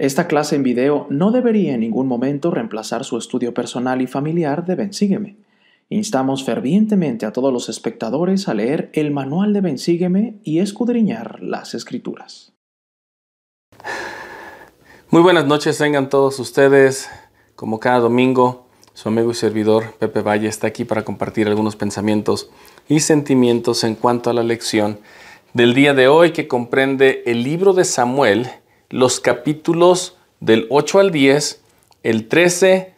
Esta clase en video no debería en ningún momento reemplazar su estudio personal y familiar de Bensígueme. Instamos fervientemente a todos los espectadores a leer el manual de Bensígueme y escudriñar las escrituras. Muy buenas noches, tengan todos ustedes. Como cada domingo, su amigo y servidor Pepe Valle está aquí para compartir algunos pensamientos y sentimientos en cuanto a la lección del día de hoy que comprende el libro de Samuel los capítulos del 8 al 10, el 13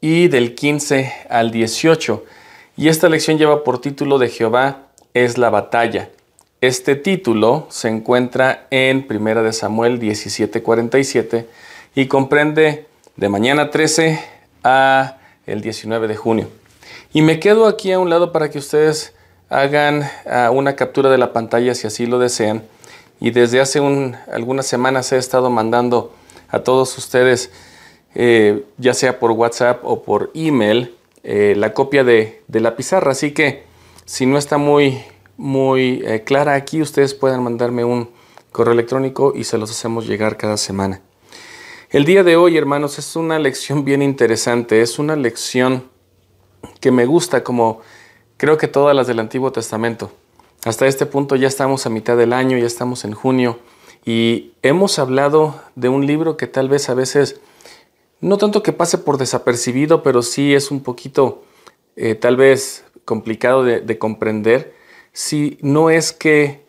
y del 15 al 18. Y esta lección lleva por título de Jehová es la batalla. Este título se encuentra en 1 de Samuel 17:47 y comprende de mañana 13 a el 19 de junio. Y me quedo aquí a un lado para que ustedes hagan ah, una captura de la pantalla si así lo desean y desde hace algunas semanas he estado mandando a todos ustedes, eh, ya sea por WhatsApp o por email, eh, la copia de, la pizarra. Así que si no está muy, eh, clara aquí, ustedes pueden mandarme un correo electrónico y se los hacemos llegar cada semana. El día de hoy, hermanos, es una lección bien interesante. Es una lección que me gusta como creo que todas las del Antiguo Testamento. Hasta este punto ya estamos a mitad del año, ya estamos en junio y hemos hablado de un libro que tal vez a veces, no tanto que pase por desapercibido, pero sí es un poquito eh, tal vez complicado de, de comprender, si no es que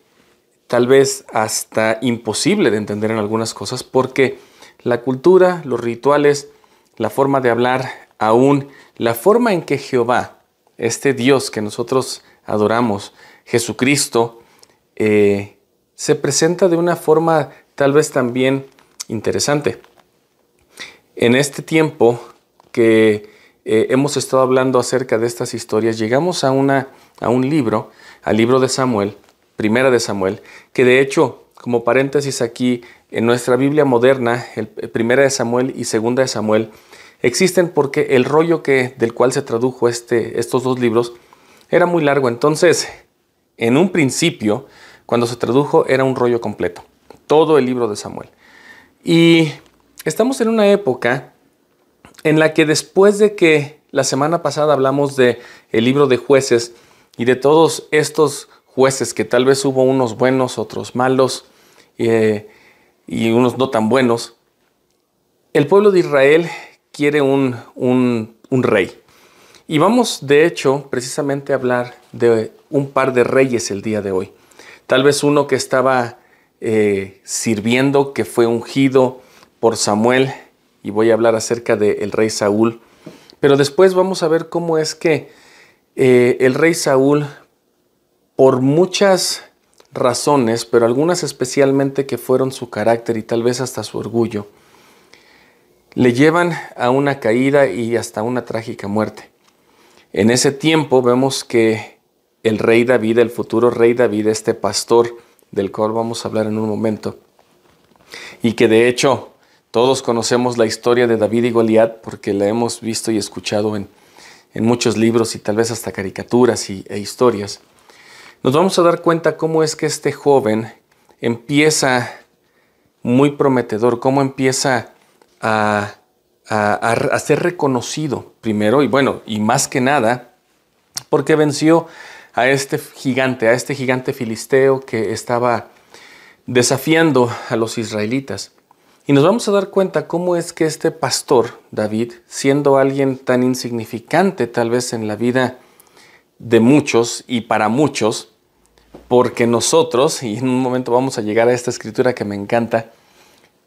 tal vez hasta imposible de entender en algunas cosas, porque la cultura, los rituales, la forma de hablar, aún la forma en que Jehová, este Dios que nosotros adoramos, Jesucristo eh, se presenta de una forma tal vez también interesante. En este tiempo que eh, hemos estado hablando acerca de estas historias, llegamos a, una, a un libro, al libro de Samuel, primera de Samuel, que de hecho, como paréntesis aquí, en nuestra Biblia moderna, el, primera de Samuel y segunda de Samuel, existen porque el rollo que, del cual se tradujo este, estos dos libros era muy largo. Entonces, en un principio, cuando se tradujo, era un rollo completo, todo el libro de Samuel. Y estamos en una época en la que después de que la semana pasada hablamos de el libro de jueces y de todos estos jueces que tal vez hubo unos buenos, otros malos eh, y unos no tan buenos, el pueblo de Israel quiere un, un, un rey. Y vamos, de hecho, precisamente a hablar de un par de reyes el día de hoy. Tal vez uno que estaba eh, sirviendo, que fue ungido por Samuel, y voy a hablar acerca del rey Saúl. Pero después vamos a ver cómo es que eh, el rey Saúl, por muchas razones, pero algunas especialmente que fueron su carácter y tal vez hasta su orgullo, le llevan a una caída y hasta una trágica muerte. En ese tiempo vemos que el rey David, el futuro rey David, este pastor del cual vamos a hablar en un momento, y que de hecho todos conocemos la historia de David y Goliat porque la hemos visto y escuchado en, muchos libros y tal vez hasta caricaturas y, e historias, nos vamos a dar cuenta cómo es que este joven empieza muy prometedor, cómo empieza a a, ser reconocido primero y bueno, y más que nada, porque venció a este gigante, a este gigante filisteo que estaba desafiando a los israelitas. Y nos vamos a dar cuenta cómo es que este pastor, David, siendo alguien tan insignificante tal vez en la vida de muchos y para muchos, porque nosotros, y en un momento vamos a llegar a esta escritura que me encanta,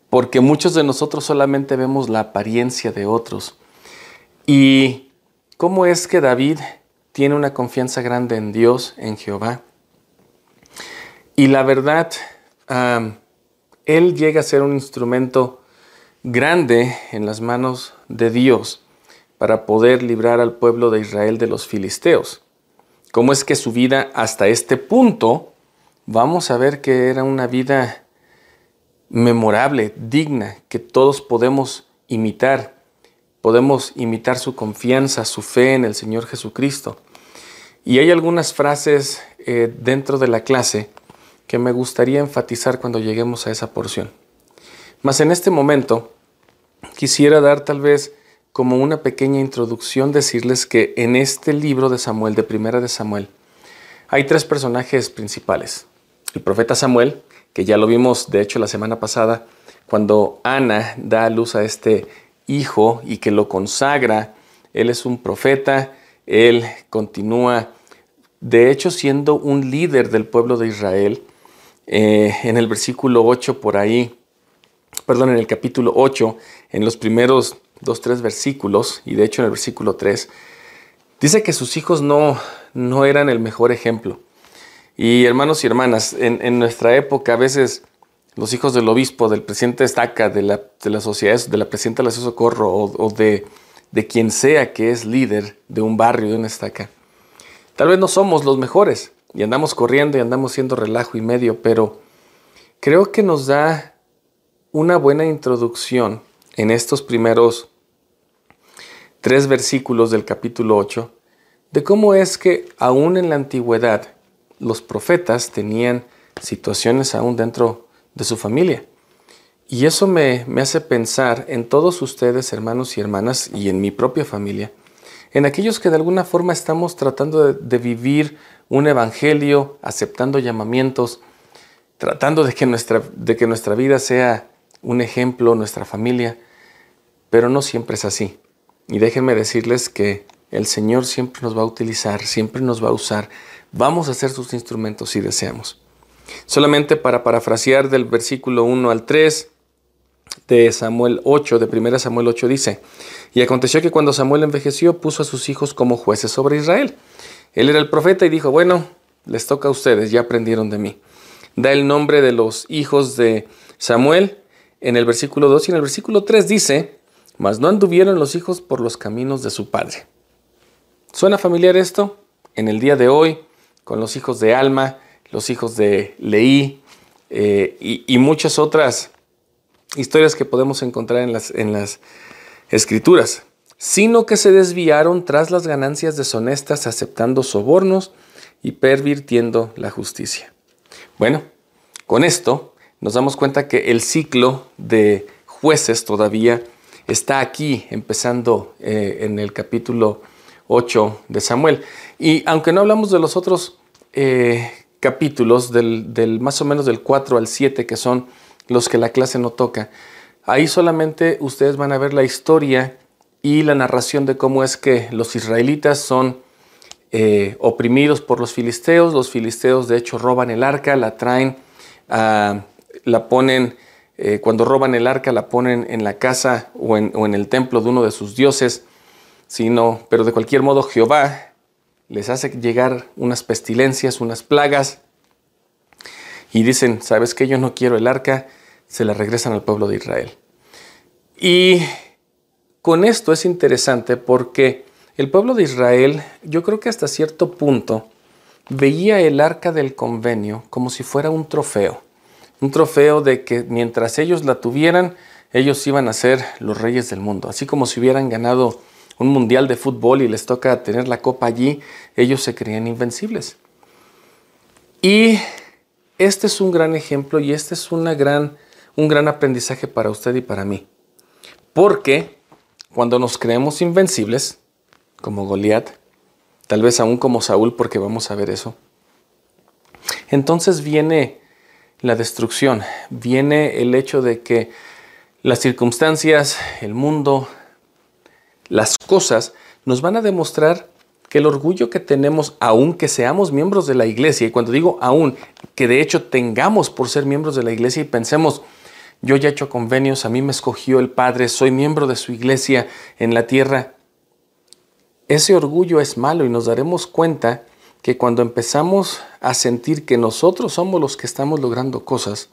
porque muchos de nosotros solamente vemos la apariencia de otros. ¿Y cómo es que David tiene una confianza grande en Dios, en Jehová? Y la verdad, él llega a ser un instrumento grande en las manos de Dios para poder librar al pueblo de Israel de los filisteos. ¿Cómo es que su vida hasta este punto, vamos a ver que era una vida memorable, digna, que todos podemos imitar. Podemos imitar su confianza, su fe en el Señor Jesucristo. Y hay algunas frases eh, dentro de la clase que me gustaría enfatizar cuando lleguemos a esa porción. Mas en este momento quisiera dar tal vez como una pequeña introducción, decirles que en este libro de Samuel, de Primera de Samuel, hay tres personajes principales. El profeta Samuel, que ya lo vimos de hecho la semana pasada, cuando Ana da a luz a este hijo y que lo consagra, él es un profeta, él continúa, de hecho, siendo un líder del pueblo de Israel. Eh, en el versículo 8 por ahí, perdón, en el capítulo 8, en los primeros dos, tres versículos, y de hecho en el versículo 3, dice que sus hijos no, no eran el mejor ejemplo. Y hermanos y hermanas, en, nuestra época a veces los hijos del obispo, del presidente de estaca, de la, sociedad, de la presidenta de la socorro o, de, de, quien sea que es líder de un barrio, de una estaca, tal vez no somos los mejores y andamos corriendo y andamos siendo relajo y medio, pero creo que nos da una buena introducción en estos primeros tres versículos del capítulo 8 de cómo es que aún en la antigüedad los profetas tenían situaciones aún dentro de su familia. Y eso me, me, hace pensar en todos ustedes, hermanos y hermanas, y en mi propia familia, en aquellos que de alguna forma estamos tratando de, vivir un evangelio, aceptando llamamientos, tratando de que, nuestra, de que nuestra vida sea un ejemplo, nuestra familia, pero no siempre es así. Y déjenme decirles que el Señor siempre nos va a utilizar, siempre nos va a usar. Vamos a ser sus instrumentos si deseamos. Solamente para parafrasear del versículo 1 al 3 de Samuel 8, de 1 Samuel 8 dice, y aconteció que cuando Samuel envejeció puso a sus hijos como jueces sobre Israel. Él era el profeta y dijo, bueno, les toca a ustedes, ya aprendieron de mí. Da el nombre de los hijos de Samuel en el versículo 2 y en el versículo 3 dice, mas no anduvieron los hijos por los caminos de su padre. ¿Suena familiar esto? En el día de hoy, con los hijos de Alma, los hijos de Leí eh, y, muchas otras historias que podemos encontrar en las, escrituras, sino que se desviaron tras las ganancias deshonestas, aceptando sobornos y pervirtiendo la justicia. Bueno, con esto nos damos cuenta que el ciclo de jueces todavía está aquí, empezando eh, en el capítulo 8 de Samuel. Y aunque no hablamos de los otros eh, capítulos, del, más o menos del 4 al 7, que son los que la clase no toca, ahí solamente ustedes van a ver la historia y la narración de cómo es que los israelitas son eh, oprimidos por los filisteos. Los filisteos de hecho roban el arca, la traen, la ponen eh, cuando roban el arca la ponen en la casa o en, el templo de uno de sus dioses, sino, pero de cualquier modo Jehová les hace llegar unas pestilencias, unas plagas, y dicen, ¿sabes qué? Yo no quiero el arca, se la regresan al pueblo de Israel. Y con esto es interesante porque el pueblo de Israel, yo creo que hasta cierto punto, veía el arca del convenio como si fuera un trofeo un trofeo de que mientras ellos la tuvieran, ellos iban a ser los reyes del mundo. Así como si hubieran ganado un mundial de fútbol y les toca tener la copa allí, ellos se creían invencibles. Y este es un gran ejemplo y este es una gran, un gran aprendizaje para usted y para mí. Porque cuando nos creemos invencibles, como Goliat, tal vez aún como Saúl, porque vamos a ver eso, entonces viene la destrucción, viene el hecho de que las circunstancias, el mundo, las cosas nos van a demostrar que el orgullo que tenemos, aunque seamos miembros de la iglesia, y cuando digo aún, que de hecho tengamos por ser miembros de la iglesia y pensemos, yo ya he hecho convenios, a mí me escogió el Padre, soy miembro de su iglesia en la tierra, ese orgullo es malo y nos daremos cuenta que cuando empezamos a sentir que nosotros somos los que estamos logrando cosas,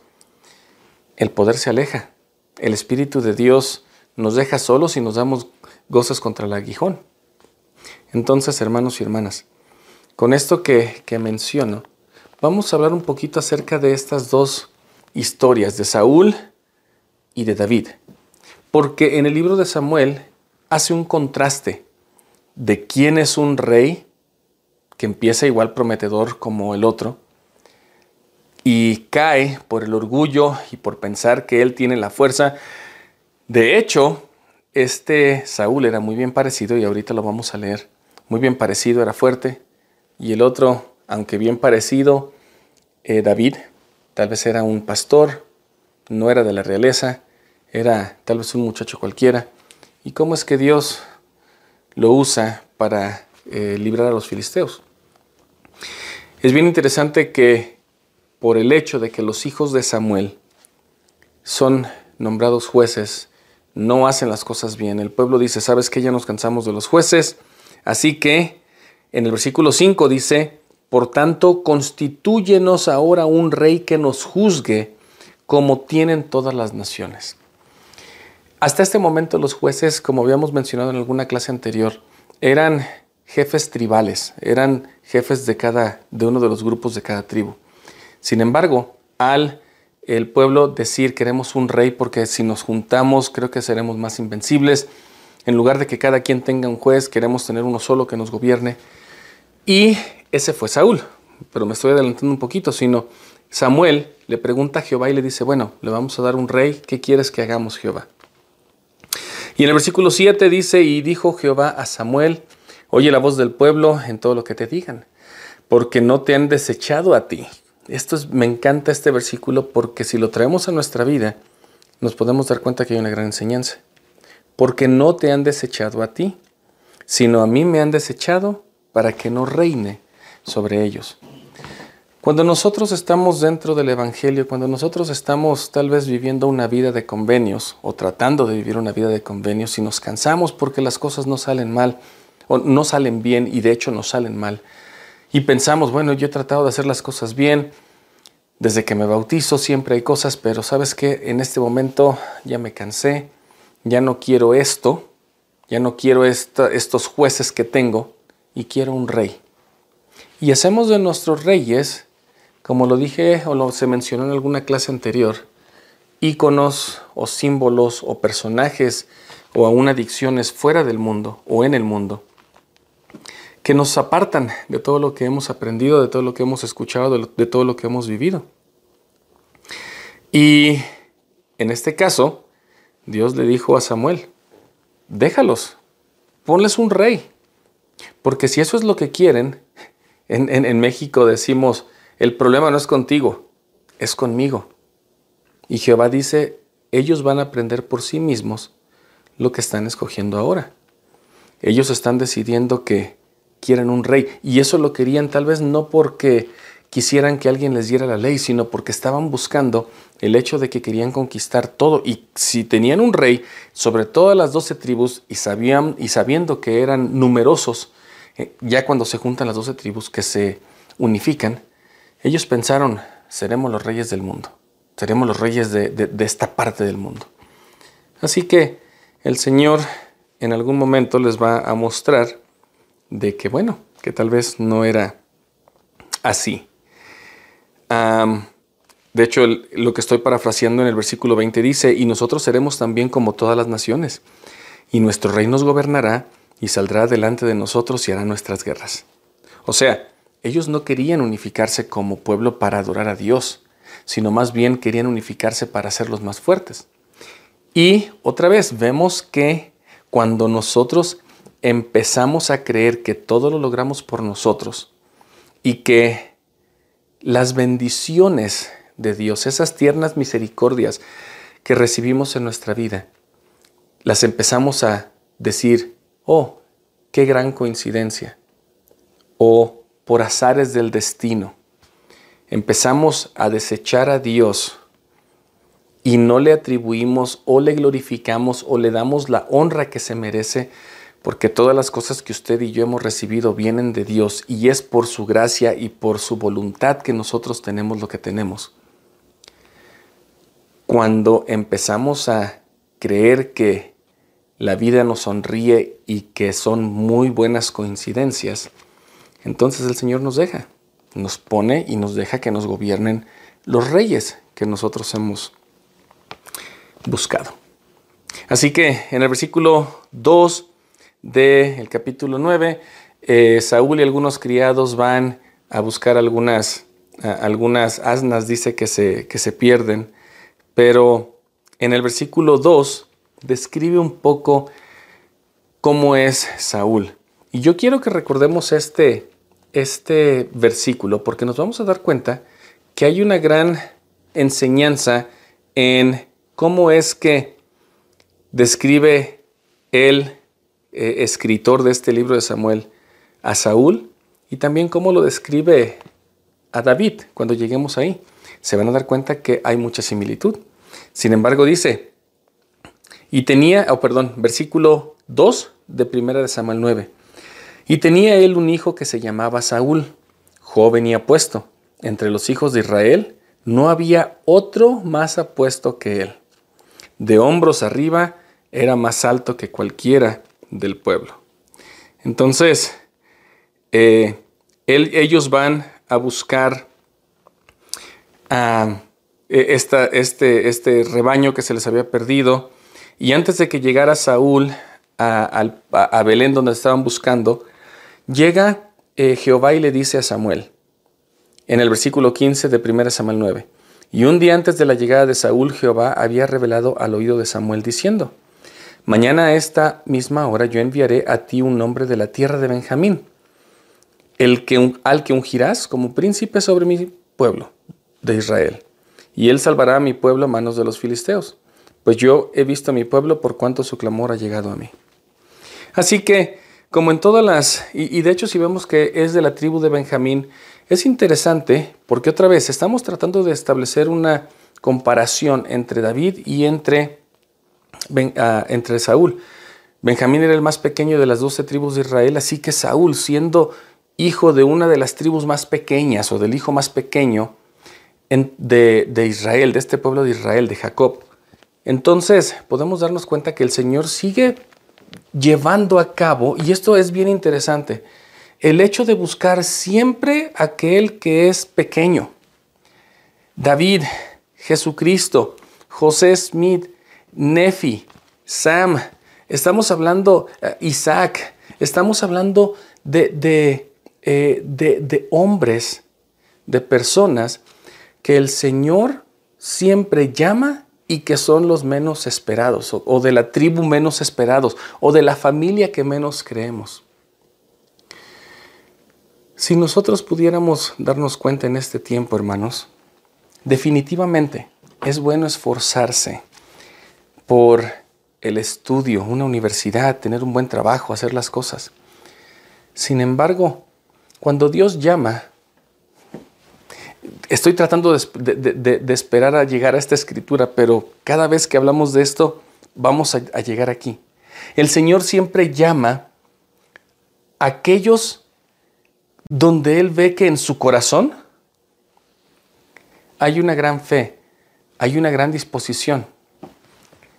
el poder se aleja. El Espíritu de Dios nos deja solos y nos damos gozas contra el aguijón. Entonces, hermanos y hermanas, con esto que, que menciono, vamos a hablar un poquito acerca de estas dos historias, de Saúl y de David. Porque en el libro de Samuel hace un contraste de quién es un rey que empieza igual prometedor como el otro, y cae por el orgullo y por pensar que él tiene la fuerza. De hecho, este Saúl era muy bien parecido y ahorita lo vamos a leer. Muy bien parecido, era fuerte. Y el otro, aunque bien parecido, eh, David, tal vez era un pastor, no era de la realeza, era tal vez un muchacho cualquiera. ¿Y cómo es que Dios lo usa para eh, librar a los filisteos? Es bien interesante que por el hecho de que los hijos de Samuel son nombrados jueces, no hacen las cosas bien. El pueblo dice, ¿sabes que Ya nos cansamos de los jueces. Así que en el versículo 5 dice, por tanto, constitúyenos ahora un rey que nos juzgue como tienen todas las naciones. Hasta este momento los jueces, como habíamos mencionado en alguna clase anterior, eran jefes tribales, eran jefes de cada de uno de los grupos de cada tribu. Sin embargo, al el pueblo decir queremos un rey porque si nos juntamos creo que seremos más invencibles, en lugar de que cada quien tenga un juez, queremos tener uno solo que nos gobierne. Y ese fue Saúl, pero me estoy adelantando un poquito, sino Samuel le pregunta a Jehová y le dice, bueno, le vamos a dar un rey, ¿qué quieres que hagamos Jehová? Y en el versículo 7 dice, y dijo Jehová a Samuel, oye la voz del pueblo en todo lo que te digan, porque no te han desechado a ti, esto es, me encanta este versículo porque si lo traemos a nuestra vida, nos podemos dar cuenta que hay una gran enseñanza. Porque no te han desechado a ti, sino a mí me han desechado para que no reine sobre ellos. Cuando nosotros estamos dentro del Evangelio, cuando nosotros estamos tal vez viviendo una vida de convenios o tratando de vivir una vida de convenios y nos cansamos porque las cosas no salen mal o no salen bien y de hecho no salen mal, y pensamos, bueno, yo he tratado de hacer las cosas bien, desde que me bautizo siempre hay cosas, pero sabes que en este momento ya me cansé, ya no quiero esto, ya no quiero estos jueces que tengo y quiero un rey. Y hacemos de nuestros reyes, como lo dije o lo se mencionó en alguna clase anterior, íconos o símbolos o personajes o aún adicciones fuera del mundo o en el mundo que nos apartan de todo lo que hemos aprendido, de todo lo que hemos escuchado, de, todo lo que hemos vivido. Y en este caso, Dios le dijo a Samuel, déjalos, ponles un rey, porque si eso es lo que quieren, en, en México decimos, el problema no es contigo, es conmigo. Y Jehová dice, ellos van a aprender por sí mismos lo que están escogiendo ahora. Ellos están decidiendo que quieren un rey. Y eso lo querían tal vez no porque quisieran que alguien les diera la ley, sino porque estaban buscando el hecho de que querían conquistar todo. Y si tenían un rey sobre todas las doce tribus y, sabían, y sabiendo que eran numerosos, eh, ya cuando se juntan las doce tribus que se unifican, ellos pensaron, seremos los reyes del mundo, seremos los reyes de, de esta parte del mundo. Así que el Señor en algún momento les va a mostrar de que, bueno, que tal vez no era así. de hecho, lo que estoy parafraseando en el versículo 20 dice, y nosotros seremos también como todas las naciones, y nuestro rey nos gobernará y saldrá delante de nosotros y hará nuestras guerras. O sea, ellos no querían unificarse como pueblo para adorar a Dios, sino más bien querían unificarse para ser los más fuertes. Y otra vez vemos que cuando nosotros empezamos a creer que todo lo logramos por nosotros y que las bendiciones de Dios, esas tiernas misericordias que recibimos en nuestra vida, las empezamos a decir, oh, qué gran coincidencia, o por azares del destino. Empezamos a desechar a Dios y no le atribuimos o le glorificamos o le damos la honra que se merece porque todas las cosas que usted y yo hemos recibido vienen de Dios y es por su gracia y por su voluntad que nosotros tenemos lo que tenemos. Cuando empezamos a creer que la vida nos sonríe y que son muy buenas coincidencias, entonces el Señor nos deja, nos pone y nos deja que nos gobiernen los reyes que nosotros hemos buscado. Así que en el versículo 2 del capítulo 9, eh, Saúl y algunos criados van a buscar algunas algunas asnas dice que se, que se pierden, pero en el versículo 2 describe un poco cómo es Saúl. Y yo quiero que recordemos este, este versículo porque nos vamos a dar cuenta que hay una gran enseñanza en cómo es que describe el eh, escritor de este libro de Samuel a Saúl y también cómo lo describe a David cuando lleguemos ahí. Se van a dar cuenta que hay mucha similitud. Sin embargo, dice, y tenía, oh, perdón, versículo 2 de primera de Samuel 9. Y tenía él un hijo que se llamaba Saúl, joven y apuesto. Entre los hijos de Israel no había otro más apuesto que él. De hombros arriba era más alto que cualquiera del pueblo. Entonces, eh, ellos van a buscar a e, este, este rebaño que se les había perdido. Y antes de que llegara Saúl a, Belén donde estaban buscando, llega eh, Jehová y le dice a Samuel, en el versículo 15 de 1 Samuel 9, y un día antes de la llegada de Saúl, Jehová había revelado al oído de Samuel diciendo, Mañana a esta misma hora yo enviaré a ti un hombre de la tierra de Benjamín, el que, al que ungirás como príncipe sobre mi pueblo de Israel, y él salvará a mi pueblo a manos de los filisteos, pues yo he visto a mi pueblo por cuanto su clamor ha llegado a mí. Así que, como en todas las, y, de hecho si vemos que es de la tribu de Benjamín, es interesante porque otra vez estamos tratando de establecer una comparación entre David y entre, ah, entre Saúl. Benjamín era el más pequeño de las doce tribus de Israel, así que Saúl, siendo hijo de una de las tribus más pequeñas o del hijo más pequeño de, de Israel, de este pueblo de Israel, de Jacob, entonces podemos darnos cuenta que el Señor sigue llevando a cabo, y esto es bien interesante, el hecho de buscar siempre aquel que es pequeño. David, Jesucristo, José Smith, Nefi, Sam, estamos hablando uh, Isaac, estamos hablando de, eh, de, de hombres, de personas que el Señor siempre llama y que son los menos esperados, o, de la tribu menos esperados, o de la familia que menos creemos. Si nosotros pudiéramos darnos cuenta en este tiempo, hermanos, definitivamente es bueno esforzarse por el estudio, una universidad, tener un buen trabajo, hacer las cosas. Sin embargo, cuando Dios llama, estoy tratando de, esperar a llegar a esta escritura, pero cada vez que hablamos de esto, vamos a, llegar aquí. El Señor siempre llama a aquellos donde Él ve que en su corazón hay una gran fe, hay una gran disposición.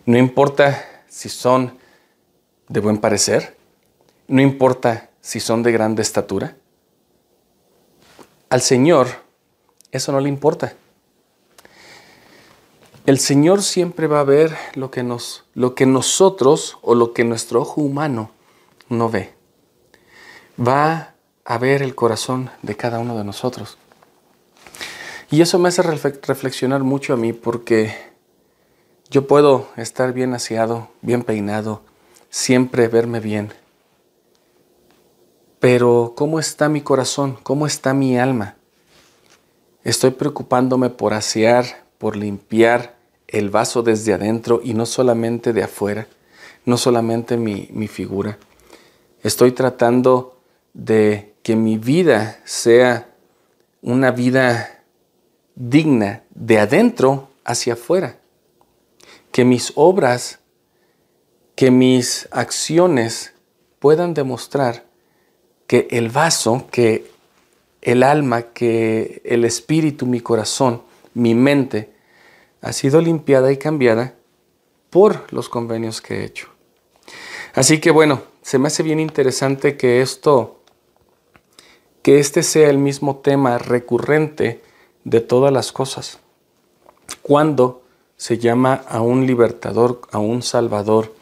No importa si son de buen parecer, no importa si son de grande estatura. Al Señor eso no le importa. El Señor siempre va a ver lo que, nos, lo que nosotros o lo que nuestro ojo humano no ve. Va a ver el corazón de cada uno de nosotros. Y eso me hace reflexionar mucho a mí porque yo puedo estar bien aseado, bien peinado, siempre verme bien. Pero ¿cómo está mi corazón? ¿Cómo está mi alma? Estoy preocupándome por asear, por limpiar el vaso desde adentro y no solamente de afuera, no solamente mi, mi figura. Estoy tratando de que mi vida sea una vida digna de adentro hacia afuera. Que mis obras, que mis acciones puedan demostrar que el vaso, que el alma, que el espíritu, mi corazón, mi mente, ha sido limpiada y cambiada por los convenios que he hecho. Así que bueno, se me hace bien interesante que esto, que este sea el mismo tema recurrente de todas las cosas. Cuando se llama a un libertador, a un salvador,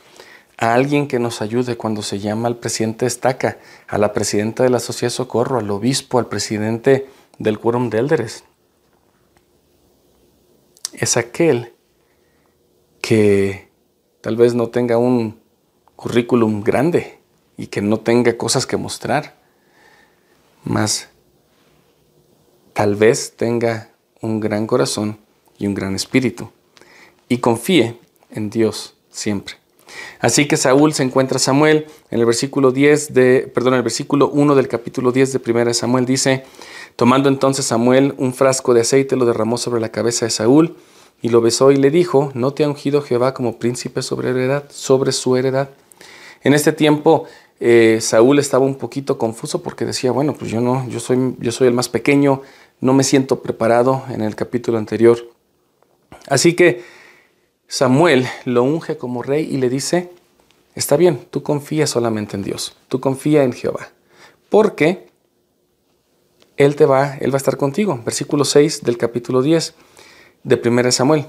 a alguien que nos ayude cuando se llama al presidente Estaca, a la presidenta de la Sociedad Socorro, al obispo, al presidente del Quórum de Elders. es aquel que tal vez no tenga un currículum grande y que no tenga cosas que mostrar, más tal vez tenga un gran corazón y un gran espíritu y confíe en Dios siempre. Así que Saúl se encuentra a Samuel en el versículo 10 de, perdón, el versículo 1 del capítulo 10 de 1 Samuel dice, tomando entonces Samuel un frasco de aceite lo derramó sobre la cabeza de Saúl y lo besó y le dijo, ¿no te ha ungido Jehová como príncipe sobre, heredad, sobre su heredad? En este tiempo eh, Saúl estaba un poquito confuso porque decía, bueno, pues yo no, yo soy, yo soy el más pequeño, no me siento preparado en el capítulo anterior. Así que Samuel lo unge como rey y le dice, está bien, tú confía solamente en Dios, tú confía en Jehová, porque Él te va, Él va a estar contigo. Versículo 6 del capítulo 10 de 1 Samuel.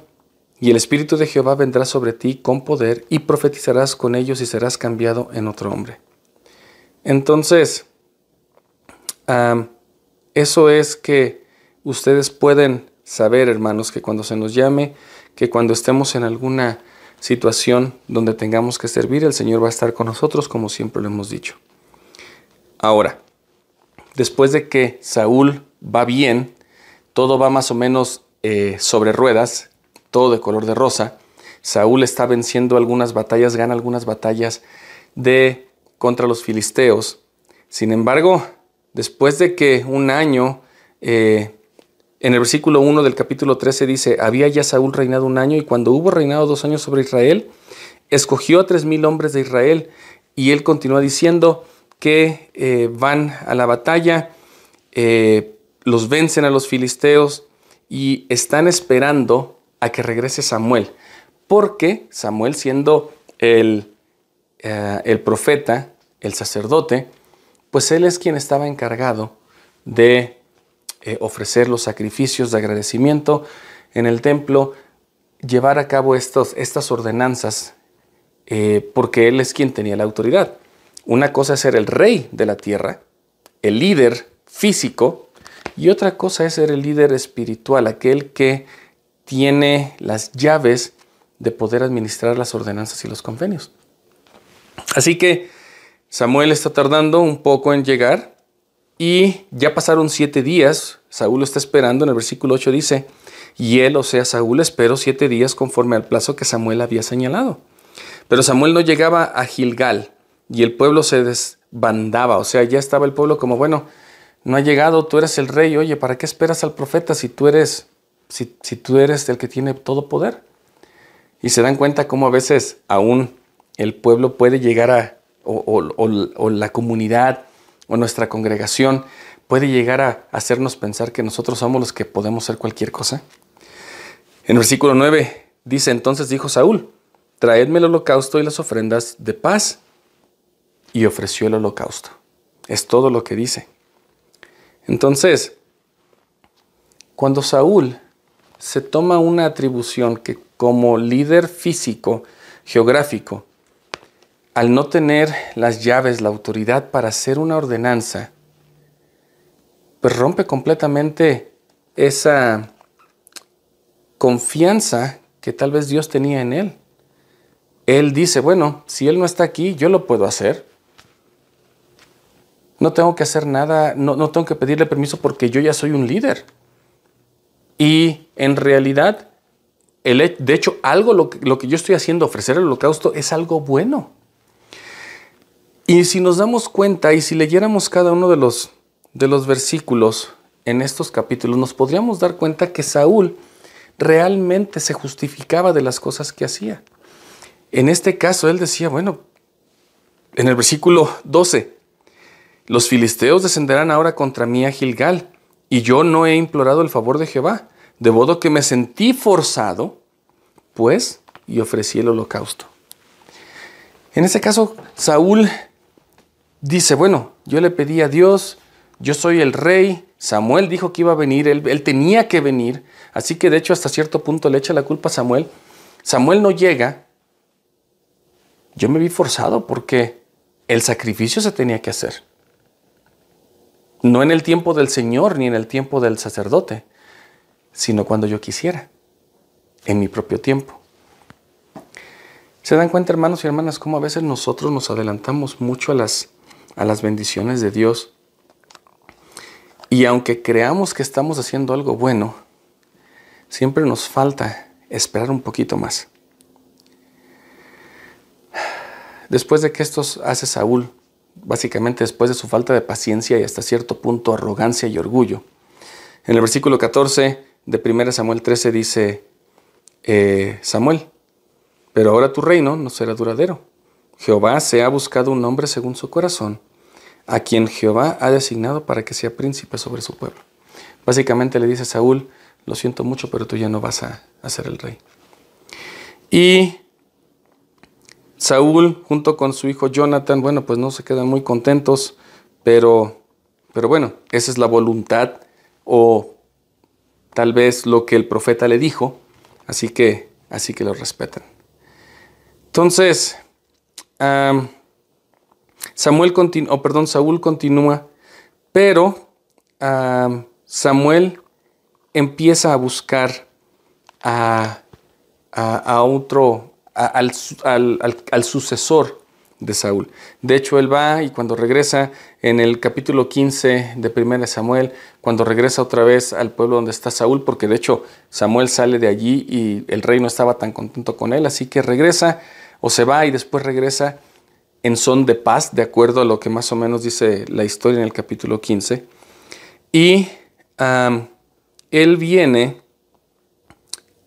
Y el Espíritu de Jehová vendrá sobre ti con poder y profetizarás con ellos y serás cambiado en otro hombre. Entonces, eso es que ustedes pueden saber, hermanos, que cuando se nos llame, que cuando estemos en alguna situación donde tengamos que servir, el Señor va a estar con nosotros, como siempre lo hemos dicho. Ahora, después de que Saúl va bien, todo va más o menos eh, sobre ruedas, todo de color de rosa, Saúl está venciendo algunas batallas, gana algunas batallas de contra los filisteos. Sin embargo, después de que un año eh, en el versículo 1 del capítulo 13 dice, había ya Saúl reinado un año y cuando hubo reinado dos años sobre Israel, escogió a tres mil hombres de Israel y él continúa diciendo que eh, van a la batalla, eh, los vencen a los filisteos y están esperando a que regrese Samuel, porque Samuel siendo el, eh, el profeta, el sacerdote, pues él es quien estaba encargado de eh, ofrecer los sacrificios de agradecimiento en el templo, llevar a cabo estas ordenanzas, eh, porque Él es quien tenía la autoridad. Una cosa es ser el rey de la tierra, el líder físico, y otra cosa es ser el líder espiritual, aquel que tiene las llaves de poder administrar las ordenanzas y los convenios. Así que Samuel está tardando un poco en llegar, y ya pasaron siete días, Saúl lo está esperando, en el versículo 8 dice, y él, o sea, Saúl esperó siete días conforme al plazo que Samuel había señalado. Pero Samuel no llegaba a Gilgal y el pueblo se desbandaba, o sea, ya estaba el pueblo como, bueno, no ha llegado, tú eres el rey, oye, ¿para qué esperas al profeta si tú eres, si, tú eres el que tiene todo poder? Y se dan cuenta cómo a veces aún el pueblo puede llegar a, o la comunidad, o nuestra congregación puede llegar a hacernos pensar que nosotros somos los que podemos ser cualquier cosa? En versículo 9 dice, entonces dijo Saúl, traedme el holocausto y las ofrendas de paz. Y ofreció el holocausto. Es todo lo que dice. Entonces, cuando Saúl se toma una atribución que como líder físico, geográfico, al no tener las llaves, la autoridad para hacer una ordenanza, pues rompe completamente esa confianza que tal vez Dios tenía en él. Él dice, bueno, si Él no está aquí, yo lo puedo hacer. No tengo que hacer nada, no, tengo que pedirle permiso porque yo ya soy un líder. Y en realidad, el, de hecho, algo lo, lo que yo estoy haciendo, ofrecer el holocausto, es algo bueno. Y si nos damos cuenta y si leyéramos cada uno de los, de los versículos en estos capítulos, nos podríamos dar cuenta que Saúl realmente se justificaba de las cosas que hacía. En este caso, él decía, bueno, en el versículo 12, los filisteos descenderán ahora contra mí a Gilgal, y yo no he implorado el favor de Jehová, de modo que me sentí forzado, pues, y ofrecí el holocausto. En ese caso, Saúl dice, bueno, yo le pedí a Dios, yo soy el rey, Samuel dijo que iba a venir, él, tenía que venir, así que de hecho hasta cierto punto le echa la culpa a Samuel. Samuel no llega, yo me vi forzado porque el sacrificio se tenía que hacer. No en el tiempo del Señor ni en el tiempo del sacerdote, sino cuando yo quisiera. en mi propio tiempo. ¿Se dan cuenta, hermanos y hermanas, cómo a veces nosotros nos adelantamos mucho a las, a las bendiciones de Dios? Y aunque creamos que estamos haciendo algo bueno, siempre nos falta esperar un poquito más. Después de que esto hace Saúl, básicamente después de su falta de paciencia y hasta cierto punto arrogancia y orgullo, en el versículo 14 de 1 Samuel 13 dice, eh, Samuel, pero ahora tu reino no será duradero. Jehová se ha buscado un hombre según su corazón, a quien Jehová ha designado para que sea príncipe sobre su pueblo. Básicamente le dice Saúl, lo siento mucho, pero tú ya no vas a, a ser el rey. Y Saúl, junto con su hijo Jonathan, bueno, pues no se quedan muy contentos, pero, pero bueno, esa es la voluntad o tal vez lo que el profeta le dijo, así que, así que lo respetan. Entonces, Samuel continúa, perdón, Saúl continúa, pero Samuel empieza a buscar a, otro, al, al, sucesor de Saúl. De hecho, él va y cuando regresa en el capítulo 15 de 1 Samuel, cuando regresa otra vez al pueblo donde está Saúl, porque de hecho Samuel sale de allí y el rey no estaba tan contento con él, así que regresa o se va y después regresa en son de paz, de acuerdo a lo que más o menos dice la historia en el capítulo 15. Y él viene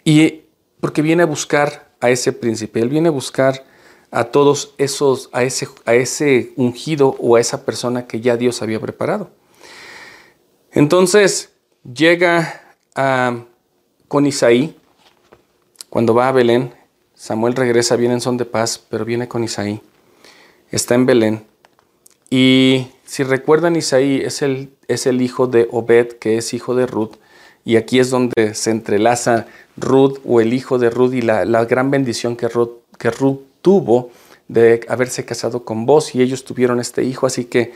y porque viene a buscar a ese príncipe, él viene a buscar a todos esos, a ese, a ese ungido o a esa persona que ya Dios había preparado. Entonces llega con Isaí, cuando va a Belén, Samuel regresa, viene en son de paz, pero viene con Isaí. Está en Belén. Y si recuerdan, Isaí es el, es el hijo de Obed, que es hijo de Ruth. Y aquí es donde se entrelaza Ruth o el hijo de Ruth y la, gran bendición que Ruth, que Ruth tuvo de haberse casado con vos y ellos tuvieron este hijo. Así que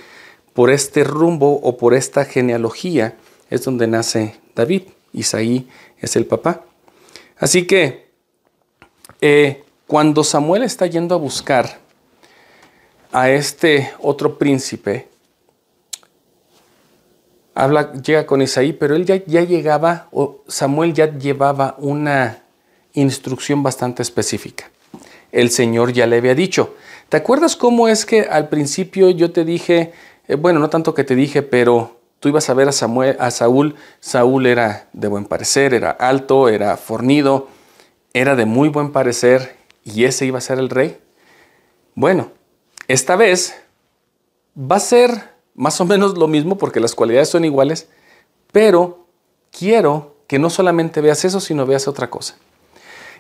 por este rumbo o por esta genealogía es donde nace David. Isaí es el papá. Así que eh, cuando Samuel está yendo a buscar a este otro príncipe, habla, llega con Isaí, pero él ya, ya llegaba, o Samuel ya llevaba una instrucción bastante específica. El Señor ya le había dicho. ¿Te acuerdas cómo es que al principio yo te dije, eh, bueno, no tanto que te dije, pero tú ibas a ver a, Samuel, a Saúl, Saúl era de buen parecer, era alto, era fornido, era de muy buen parecer y ese iba a ser el rey? Bueno, esta vez va a ser más o menos lo mismo porque las cualidades son iguales, pero quiero que no solamente veas eso, sino veas otra cosa.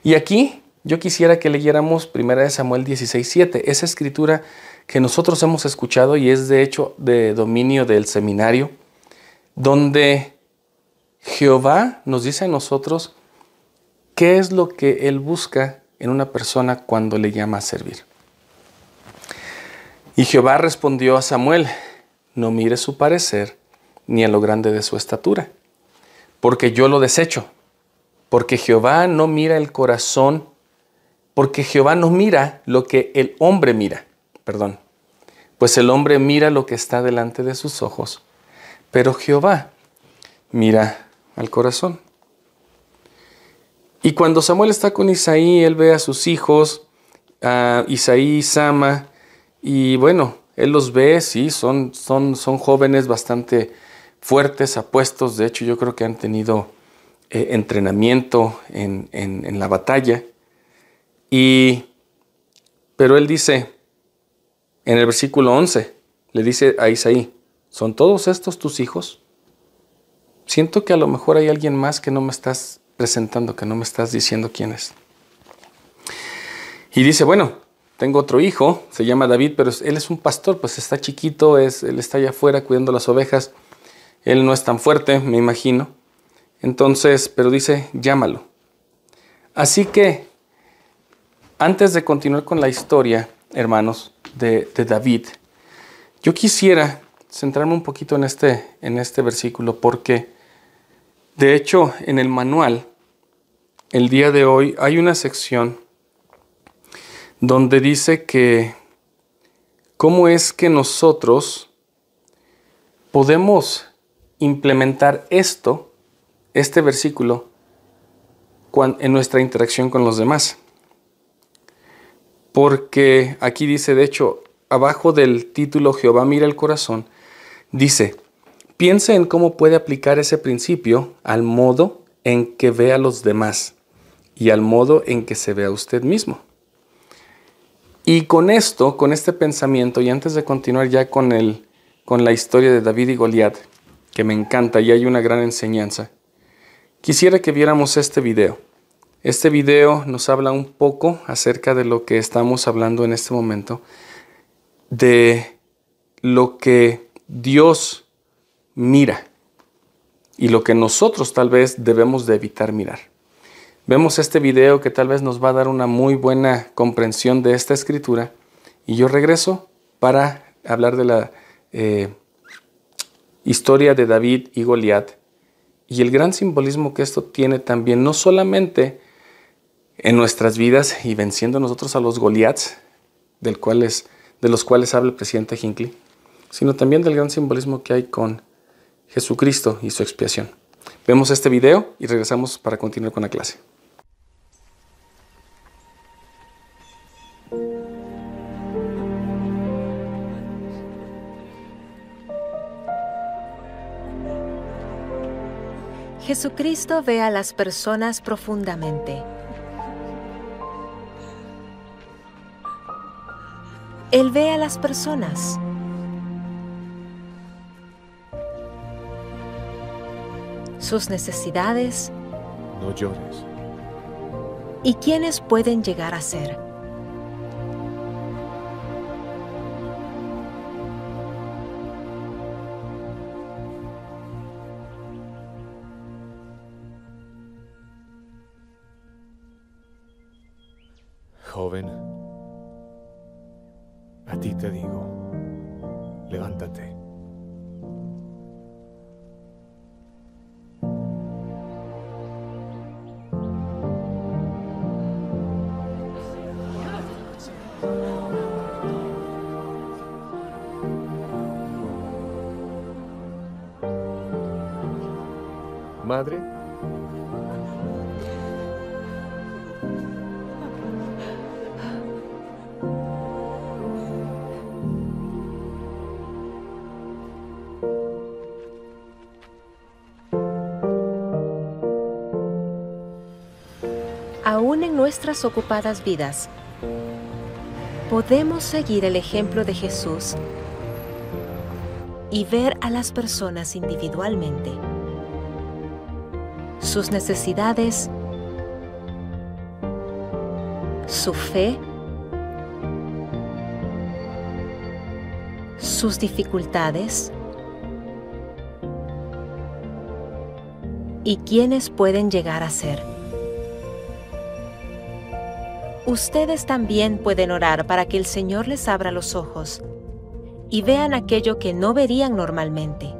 Y aquí yo quisiera que leyéramos 1 Samuel 16:7, esa escritura que nosotros hemos escuchado y es de hecho de dominio del seminario, donde Jehová nos dice a nosotros ¿Qué es lo que Él busca en una persona cuando le llama a servir? Y Jehová respondió a Samuel, no mire su parecer ni a lo grande de su estatura, porque yo lo desecho, porque Jehová no mira el corazón, porque Jehová no mira lo que el hombre mira, perdón, pues el hombre mira lo que está delante de sus ojos, pero Jehová mira al corazón. Y cuando Samuel está con Isaí, él ve a sus hijos, Isaí y Sama, y bueno, él los ve, sí, son, son, son jóvenes bastante fuertes, apuestos, de hecho yo creo que han tenido eh, entrenamiento en, en la batalla. Y, pero él dice, en el versículo 11, le dice a Isaí, ¿son todos estos tus hijos? Siento que a lo mejor hay alguien más que no me estás presentando, que no me estás diciendo quién es. Y dice, bueno, tengo otro hijo, se llama David, pero él es un pastor, pues está chiquito, es, él está allá afuera cuidando las ovejas, él no es tan fuerte, me imagino. Entonces, pero dice, llámalo. Así que, antes de continuar con la historia, hermanos, de, de David, yo quisiera centrarme un poquito en este, en este versículo, porque de hecho en el manual el día de hoy hay una sección donde dice que cómo es que nosotros podemos implementar esto, este versículo, en nuestra interacción con los demás. Porque aquí dice, de hecho, abajo del título Jehová mira el corazón, dice, piense en cómo puede aplicar ese principio al modo en que ve a los demás y al modo en que se ve a usted mismo. Y con esto, con este pensamiento, y antes de continuar ya con, el, con la historia de David y Goliat, que me encanta y hay una gran enseñanza, quisiera que viéramos este video. Este video nos habla un poco acerca de lo que estamos hablando en este momento, de lo que Dios mira y lo que nosotros tal vez debemos de evitar mirar. Vemos este video que tal vez nos va a dar una muy buena comprensión de esta escritura y yo regreso para hablar de la eh, historia de David y Goliat y el gran simbolismo que esto tiene también, no solamente en nuestras vidas y venciendo nosotros a los Goliaths, del de los cuales habla el presidente Hinckley, sino también del gran simbolismo que hay con Jesucristo y su expiación. Vemos este video y regresamos para continuar con la clase. Jesucristo ve a las personas profundamente. Él ve a las personas. Sus necesidades. No llores. Y quiénes pueden llegar a ser. Nuestras ocupadas vidas, podemos seguir el ejemplo de Jesús y ver a las personas individualmente, sus necesidades, su fe, sus dificultades y quiénes pueden llegar a ser. Ustedes también pueden orar para que el Señor les abra los ojos y vean aquello que no verían normalmente.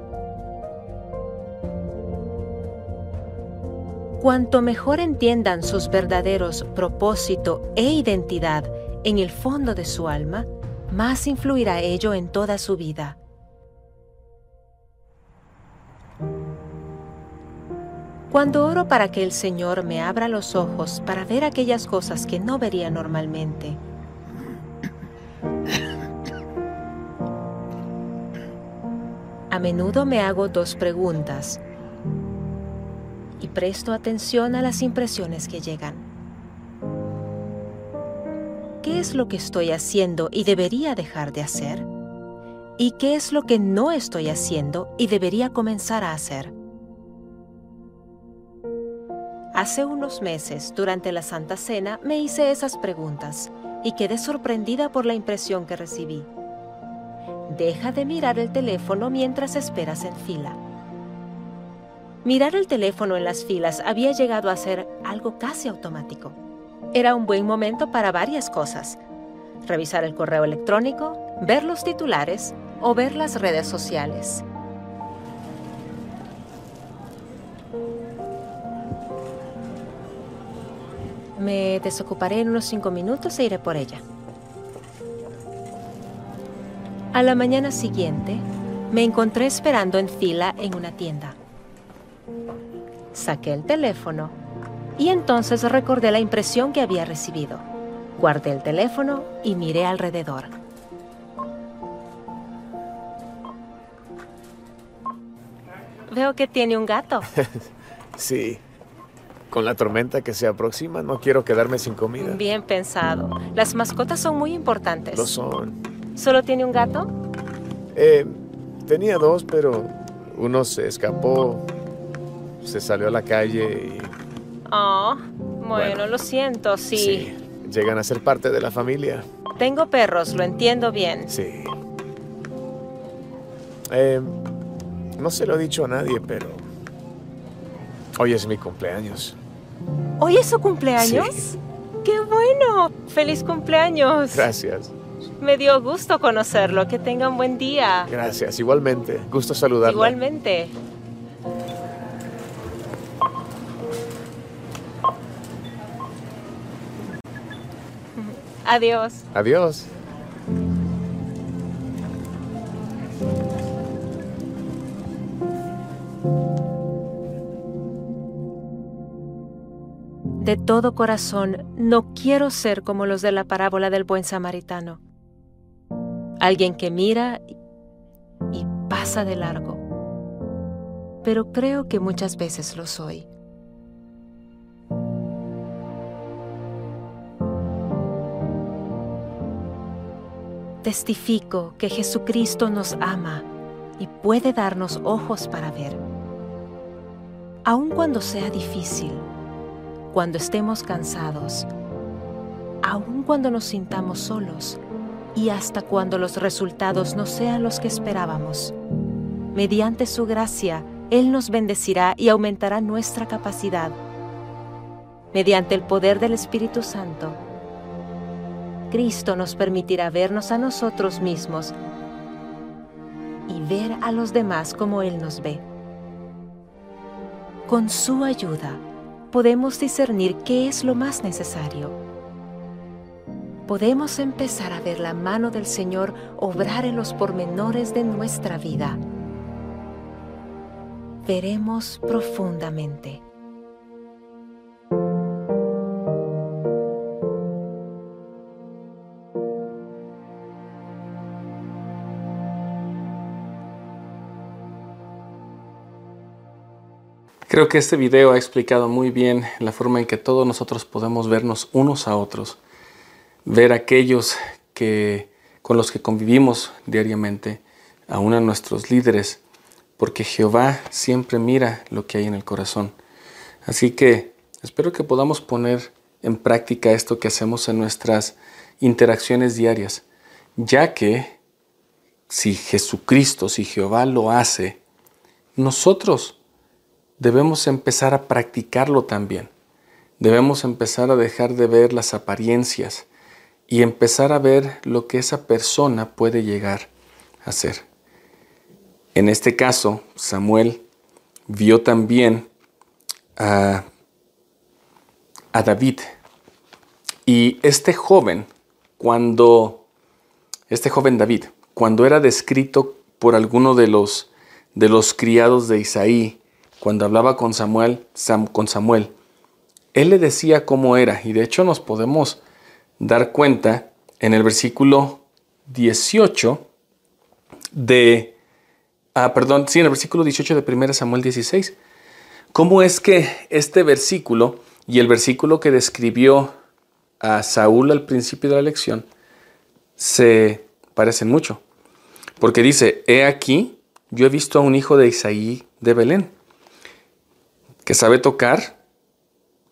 Cuanto mejor entiendan sus verdaderos propósito e identidad en el fondo de su alma, más influirá ello en toda su vida. Cuando oro para que el Señor me abra los ojos para ver aquellas cosas que no vería normalmente, a menudo me hago dos preguntas y presto atención a las impresiones que llegan. ¿Qué es lo que estoy haciendo y debería dejar de hacer? ¿Y qué es lo que no estoy haciendo y debería comenzar a hacer? Hace unos meses, durante la Santa Cena, me hice esas preguntas y quedé sorprendida por la impresión que recibí. Deja de mirar el teléfono mientras esperas en fila. Mirar el teléfono en las filas había llegado a ser algo casi automático. Era un buen momento para varias cosas. Revisar el correo electrónico, ver los titulares o ver las redes sociales. Me desocuparé en unos cinco minutos e iré por ella. A la mañana siguiente, me encontré esperando en fila en una tienda. Saqué el teléfono y entonces recordé la impresión que había recibido. Guardé el teléfono y miré alrededor. Veo que tiene un gato. Sí. Con la tormenta que se aproxima, no quiero quedarme sin comida. Bien pensado. Las mascotas son muy importantes. Lo son. ¿Solo tiene un gato? Eh, tenía dos, pero uno se escapó, se salió a la calle y... Oh, bueno, Bueno. lo siento, sí. sí, llegan a ser parte de la familia. Tengo perros, lo entiendo bien. Sí. Eh, no se lo he dicho a nadie, pero... Hoy es mi cumpleaños. ¿Hoy es su cumpleaños? Sí. ¡Qué bueno! ¡Feliz cumpleaños! Gracias. Me dio gusto conocerlo. Que tenga un buen día. Gracias. Igualmente. Gusto saludarla. Igualmente. Adiós. Adiós. De todo corazón, no quiero ser como los de la parábola del buen samaritano. Alguien que mira y pasa de largo. Pero creo que muchas veces lo soy. Testifico que Jesucristo nos ama y puede darnos ojos para ver. Aun cuando sea difícil, cuando estemos cansados, aun cuando nos sintamos solos y hasta cuando los resultados no sean los que esperábamos. Mediante su gracia, Él nos bendecirá y aumentará nuestra capacidad. Mediante el poder del Espíritu Santo, Cristo nos permitirá vernos a nosotros mismos y ver a los demás como Él nos ve. Con su ayuda, podemos discernir qué es lo más necesario. Podemos empezar a ver la mano del Señor obrar en los pormenores de nuestra vida. Veremos profundamente. Creo que este video ha explicado muy bien la forma en que todos nosotros podemos vernos unos a otros, ver aquellos que con los que convivimos diariamente, aún a nuestros líderes, porque Jehová siempre mira lo que hay en el corazón. Así que espero que podamos poner en práctica esto que hacemos en nuestras interacciones diarias, ya que si Jesucristo, si Jehová lo hace, nosotros debemos empezar a practicarlo también. Debemos empezar a dejar de ver las apariencias y empezar a ver lo que esa persona puede llegar a ser. En este caso, Samuel vio también a, a David. Y este joven, cuando, este joven David, cuando era descrito por alguno de los, de los criados de Isaí, cuando hablaba con Samuel, él le decía cómo era, y de hecho nos podemos dar cuenta en el versículo 18 de, ah, perdón, sí, en el versículo 18 de 1 Samuel 16, cómo es que este versículo y el versículo que describió a Saúl al principio de la lección se parecen mucho, porque dice, he aquí, yo he visto a un hijo de Isaí de Belén, que sabe tocar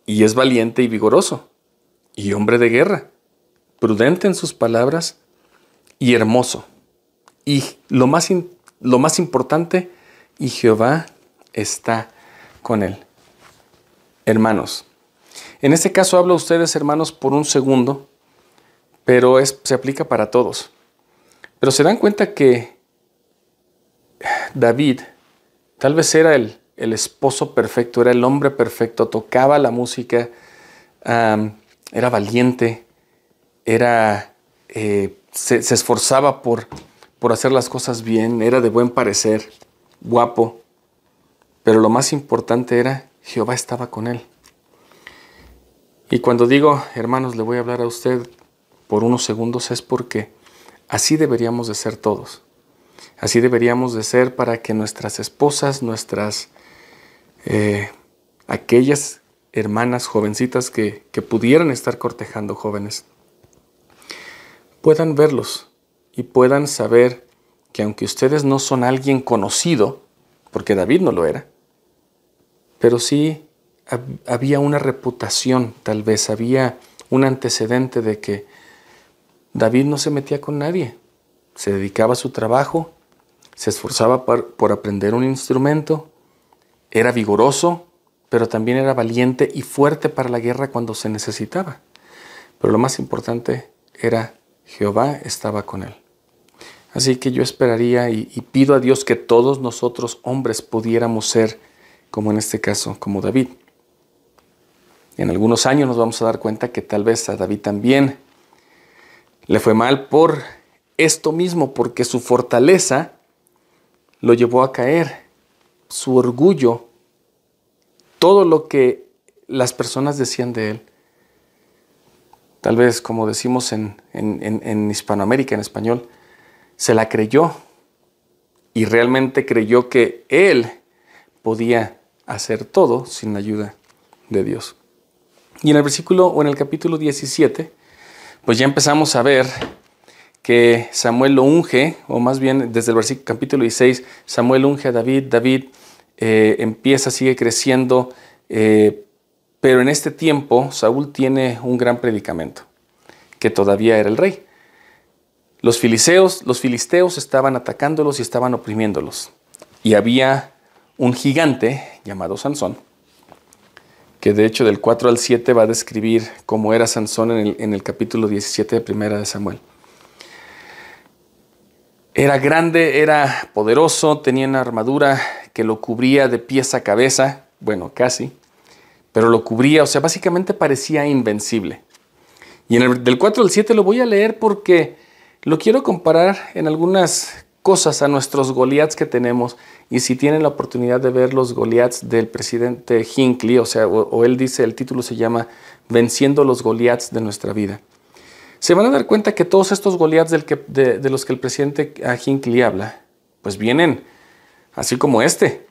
y es valiente y vigoroso, y hombre de guerra, prudente en sus palabras y hermoso. Y lo más, lo más importante, y Jehová está con él. Hermanos, en este caso hablo a ustedes, hermanos, por un segundo, pero es, se aplica para todos. Pero se dan cuenta que David tal vez era el, el esposo perfecto, era el hombre perfecto, tocaba la música era valiente, era, eh, se, se, esforzaba por, por hacer las cosas bien, era de buen parecer, guapo, pero lo más importante era Jehová estaba con él. Y cuando digo, hermanos, le voy a hablar a usted por unos segundos es porque así deberíamos de ser todos. Así deberíamos de ser para que nuestras esposas, nuestras, eh, aquellas hermanas jovencitas que, que pudieran estar cortejando jóvenes, puedan verlos y puedan saber que aunque ustedes no son alguien conocido, porque David no lo era, pero sí había una reputación, tal vez había un antecedente de que David no se metía con nadie, se dedicaba a su trabajo, se esforzaba por, aprender un instrumento, era vigoroso, pero también era valiente y fuerte para la guerra cuando se necesitaba. Pero lo más importante era Jehová estaba con él. Así que yo esperaría y, y, pido a Dios que todos nosotros hombres pudiéramos ser, como en este caso, como David. En algunos años nos vamos a dar cuenta que tal vez a David también le fue mal por esto mismo, porque su fortaleza lo llevó a caer, su orgullo, todo lo que las personas decían de él. Tal vez, como decimos en, Hispanoamérica, en español, se la creyó y realmente creyó que él podía hacer todo sin la ayuda de Dios. Y en el versículo o en el capítulo 17, pues ya empezamos a ver que Samuel lo unge, o más bien desde el versículo capítulo 16, Samuel unge a David, David eh, empieza, sigue creciendo, eh, pero en este tiempo Saúl tiene un gran predicamento, que todavía era el rey. Los filisteos, los filisteos estaban atacándolos y estaban oprimiéndolos. Y había un gigante llamado Sansón, que de hecho del 4 al 7 va a describir cómo era Sansón en el, en el capítulo 17 de Primera de Samuel. Era grande, era poderoso, tenía una armadura que lo cubría de pies a cabeza, bueno, casi, pero lo cubría, o sea, básicamente parecía invencible. Y en el del 4 al 7 lo voy a leer porque lo quiero comparar en algunas cosas a nuestros Goliaths que tenemos. Y si tienen la oportunidad de ver los Goliaths del presidente Hinckley, o sea, o, él dice, el título se llama Venciendo los Goliaths de nuestra vida. Se van a dar cuenta que todos estos Goliaths que, de, los que el presidente Hinckley habla, pues vienen así como este,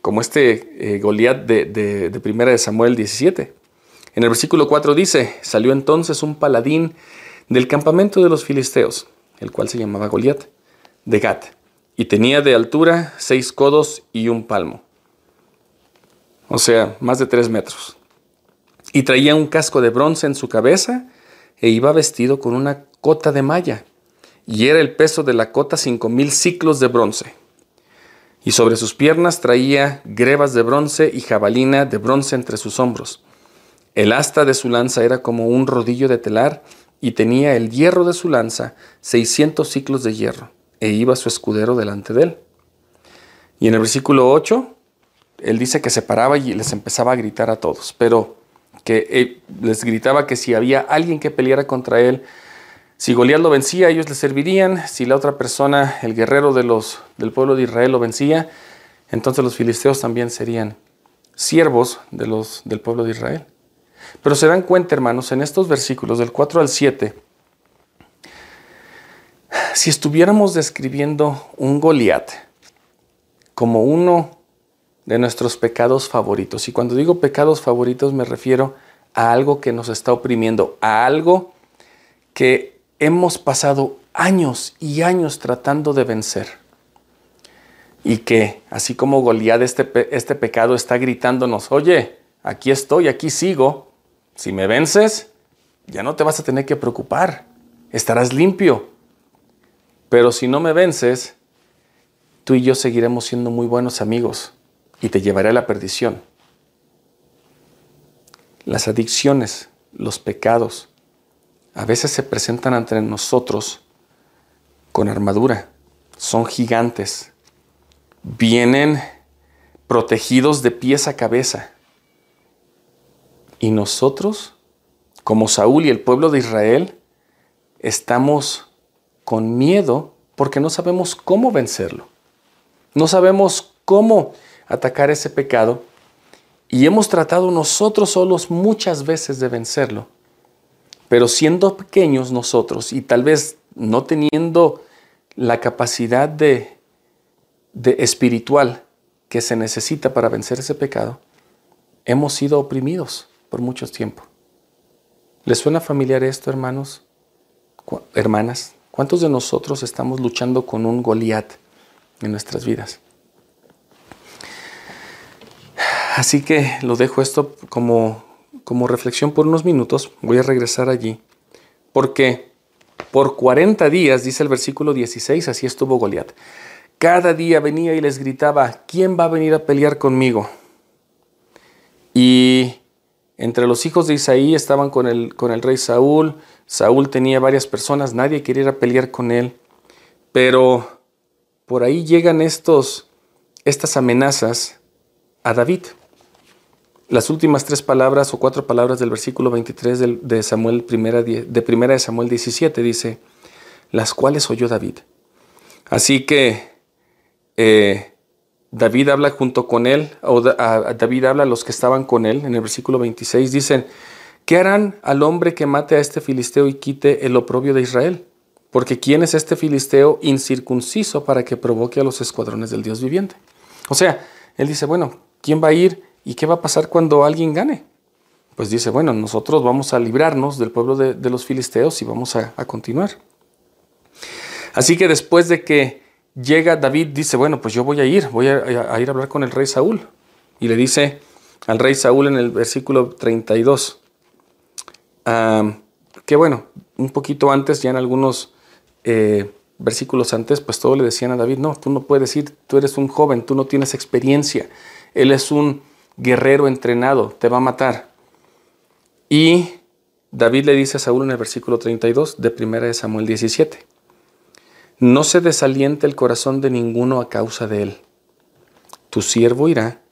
como este eh, Goliath de, de, de Primera de Samuel 17. En el versículo 4 dice, salió entonces un paladín del campamento de los filisteos, el cual se llamaba Goliat de Gat, y tenía de altura seis codos y un palmo, o sea, más de tres metros. Y traía un casco de bronce en su cabeza e iba vestido con una cota de malla, y era el peso de la cota cinco mil ciclos de bronce. Y sobre sus piernas traía grebas de bronce y jabalina de bronce entre sus hombros. El asta de su lanza era como un rodillo de telar, y tenía el hierro de su lanza seiscientos ciclos de hierro e iba su escudero delante de él. Y en el versículo 8, él dice que se paraba y les empezaba a gritar a todos, pero que eh, les gritaba que si había alguien que peleara contra él, si Goliat lo vencía, ellos le servirían, si la otra persona, el guerrero de los, del pueblo de Israel, lo vencía, entonces los filisteos también serían siervos de los, del pueblo de Israel. Pero se dan cuenta, hermanos, en estos versículos del 4 al 7, si estuviéramos describiendo un Goliat como uno de nuestros pecados favoritos, y cuando digo pecados favoritos me refiero a algo que nos está oprimiendo, a algo que hemos pasado años y años tratando de vencer. Y que, así como Goliat, este, este pecado está gritándonos, oye, aquí estoy, aquí sigo, si me vences, ya no te vas a tener que preocupar, estarás limpio, pero si no me vences, tú y yo seguiremos siendo muy buenos amigos y te llevaré a la perdición. Las adicciones, los pecados, a veces se presentan ante nosotros con armadura. Son gigantes. Vienen protegidos de pies a cabeza. Y nosotros como Saúl y el pueblo de Israel, estamos con miedo porque no sabemos cómo vencerlo. No sabemos cómo atacar ese pecado y hemos tratado nosotros solos muchas veces de vencerlo. Pero siendo pequeños nosotros y tal vez no teniendo la capacidad de, de espiritual que se necesita para vencer ese pecado, hemos sido oprimidos por mucho tiempo. ¿Les suena familiar esto, hermanos? Hermanas, ¿cuántos de nosotros estamos luchando con un Goliat en nuestras vidas? Así que lo dejo esto como, como reflexión por unos minutos. Voy a regresar allí. Porque por 40 días, dice el versículo 16, así estuvo Goliat. Cada día venía y les gritaba, ¿quién va a venir a pelear conmigo? Y entre los hijos de Isaí estaban con el, con el rey Saúl. Saúl tenía varias personas, nadie quería ir a pelear con él. Pero por ahí llegan estos, estas amenazas a David las últimas tres palabras o cuatro palabras del versículo 23 de, Samuel primera, de primera de Samuel 17 dice, las cuales oyó David. Así que eh, David habla junto con él, o David habla a los que estaban con él, en el versículo 26 dicen, ¿qué harán al hombre que mate a este filisteo y quite el oprobio de Israel? Porque ¿quién es este filisteo incircunciso para que provoque a los escuadrones del Dios viviente? O sea, él dice, bueno, ¿quién va a ir ¿Y qué va a pasar cuando alguien gane? Pues dice, bueno, nosotros vamos a librarnos del pueblo de, los filisteos y vamos a, continuar. Así que después de que llega David, dice, bueno, pues yo voy a ir, voy a, ir a hablar con el rey Saúl. Y le dice al rey Saúl en el versículo 32, que bueno, un poquito antes, ya en algunos eh, versículos antes, pues todo le decían a David, no, tú no puedes ir, tú eres un joven, tú no tienes experiencia. Él es un guerrero entrenado, te va a matar. Y David le dice a Saúl en el versículo 32 de 1 de Samuel 17, no se desaliente el corazón de ninguno a causa de él. Tu siervo irá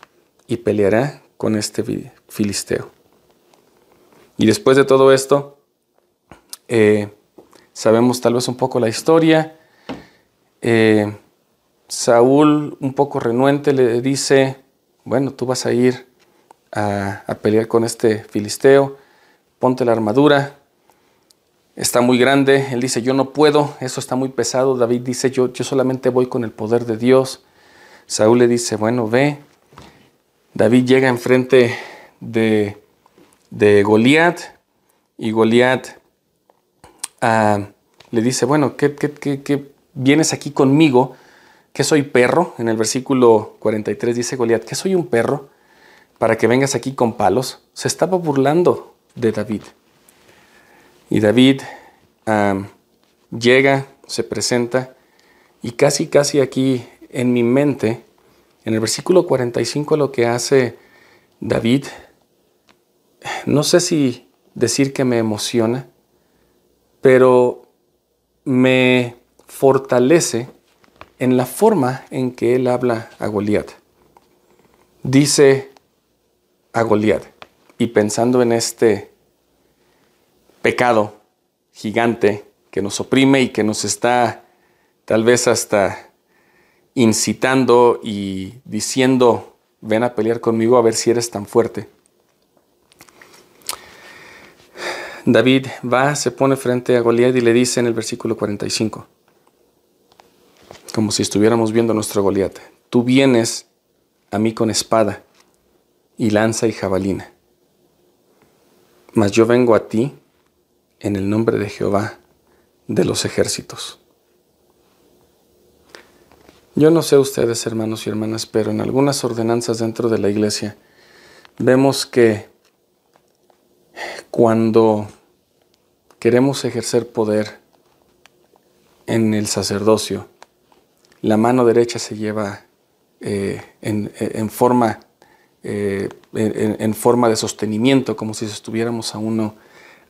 y peleará con este filisteo. Y después de todo esto, eh, sabemos tal vez un poco la historia. Eh, Saúl, un poco renuente, le dice, bueno, tú vas a ir a, pelear con este filisteo, ponte la armadura, está muy grande, él dice, yo no puedo, eso está muy pesado, David dice, yo, yo solamente voy con el poder de Dios, Saúl le dice, bueno, ve, David llega enfrente de, de Goliat y Goliat ah, le dice, bueno, ¿qué, qué, qué vienes aquí conmigo? ¿Qué soy perro? En el versículo 43 dice Goliat, ¿qué soy un perro para que vengas aquí con palos? Se estaba burlando de David. Y David llega, se presenta y casi, casi aquí en mi mente, en el versículo 45 lo que hace David, no sé si decir que me emociona, pero me fortalece en la forma en que él habla a Goliat. Dice a Goliat, y pensando en este pecado gigante que nos oprime y que nos está tal vez hasta incitando y diciendo, ven a pelear conmigo a ver si eres tan fuerte. David va, se pone frente a Goliat y le dice en el versículo 45, como si estuviéramos viendo nuestro Goliat. Tú vienes a mí con espada y lanza y jabalina. Mas yo vengo a ti en el nombre de Jehová de los ejércitos. Yo no sé ustedes, hermanos y hermanas, pero en algunas ordenanzas dentro de la iglesia vemos que cuando queremos ejercer poder en el sacerdocio, la mano derecha se lleva eh, en, forma, eh, en, forma de sostenimiento, como si estuviéramos a uno,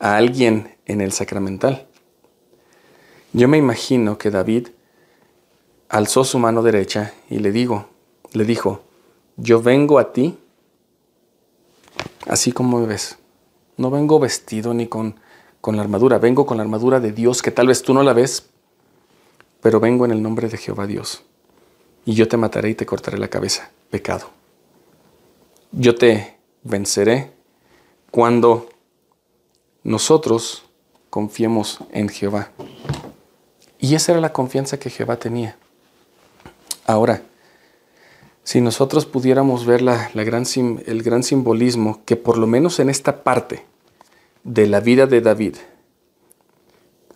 a alguien en el sacramental. Yo me imagino que David alzó su mano derecha y le digo, le dijo, yo vengo a ti así como me ves, No vengo vestido ni con, con la armadura, vengo con la armadura de Dios, que tal vez tú no la ves, pero vengo en el nombre de Jehová Dios. Y yo te mataré y te cortaré la cabeza, pecado. Yo te venceré cuando nosotros confiemos en Jehová. Y esa era la confianza que Jehová tenía. Ahora, si nosotros pudiéramos ver la, gran, el gran simbolismo que por lo menos en esta parte de la vida de David,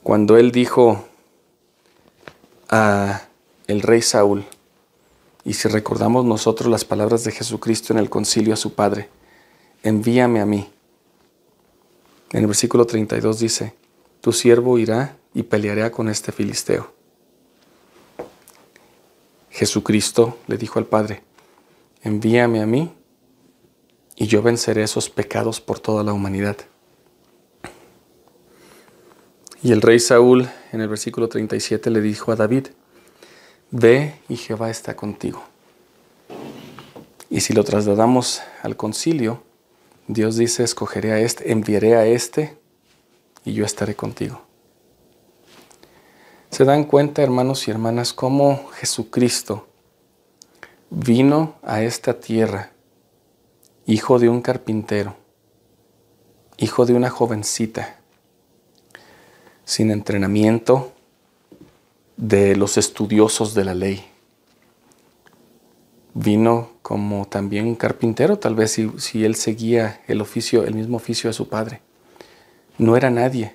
cuando él dijo a el rey Saúl, y si recordamos nosotros las palabras de Jesucristo en el concilio a su Padre, envíame a mí. En el versículo 32 dice, tu siervo irá y peleará con este filisteo. Jesucristo le dijo al Padre, envíame a mí y yo venceré esos pecados por toda la humanidad. Y el rey Saúl en el versículo 37 le dijo a David, ve y Jehová está contigo. Y si lo trasladamos al concilio, Dios dice, escogeré a este, enviaré a este y yo estaré contigo. ¿Se dan cuenta, hermanos y hermanas, cómo Jesucristo vino a esta tierra, hijo de un carpintero, hijo de una jovencita, sin entrenamiento de los estudiosos de la ley? Vino como también un carpintero, tal vez si, él seguía el oficio, el mismo oficio de su padre. No era nadie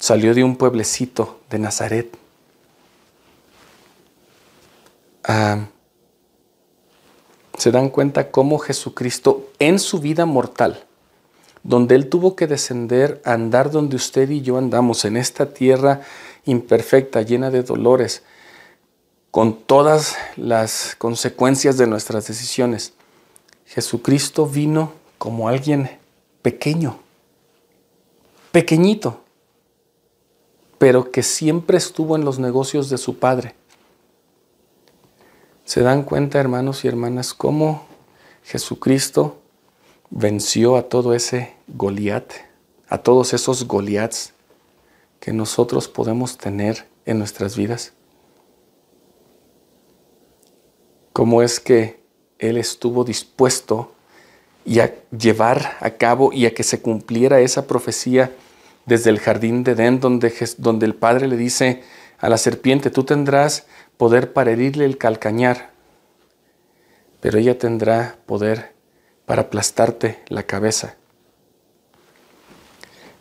Salió de un pueblecito de Nazaret. Ah, se dan cuenta cómo Jesucristo en su vida mortal, donde Él tuvo que descender andar donde usted y yo andamos, en esta tierra imperfecta, llena de dolores, con todas las consecuencias de nuestras decisiones. Jesucristo vino como alguien pequeño, pequeñito, pero que siempre estuvo en los negocios de su padre. ¿Se dan cuenta, hermanos y hermanas, cómo Jesucristo venció a todo ese Goliat, a todos esos Goliats que nosotros podemos tener en nuestras vidas? ¿Cómo es que Él estuvo dispuesto y a llevar a cabo y a que se cumpliera esa profecía desde el jardín de Edén, donde, donde el Padre le dice a la serpiente, tú tendrás poder para herirle el calcañar, pero ella tendrá poder para aplastarte la cabeza.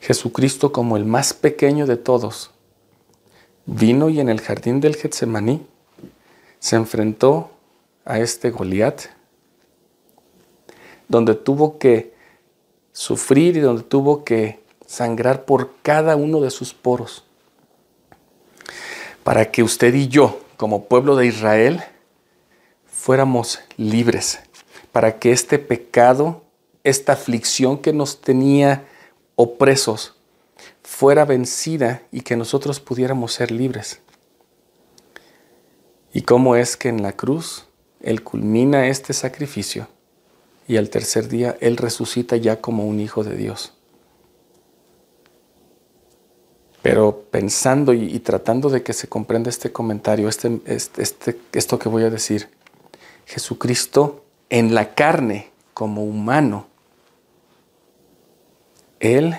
Jesucristo, como el más pequeño de todos, vino y en el jardín del Getsemaní se enfrentó a este Goliat, donde tuvo que sufrir y donde tuvo que sangrar por cada uno de sus poros, para que usted y yo, como pueblo de Israel, fuéramos libres, para que este pecado, esta aflicción que nos tenía opresos, fuera vencida y que nosotros pudiéramos ser libres. ¿Y cómo es que en la cruz Él culmina este sacrificio y al tercer día Él resucita ya como un hijo de Dios? Pero pensando y, tratando de que se comprenda este comentario, este, este, este, esto que voy a decir, Jesucristo en la carne como humano, Él,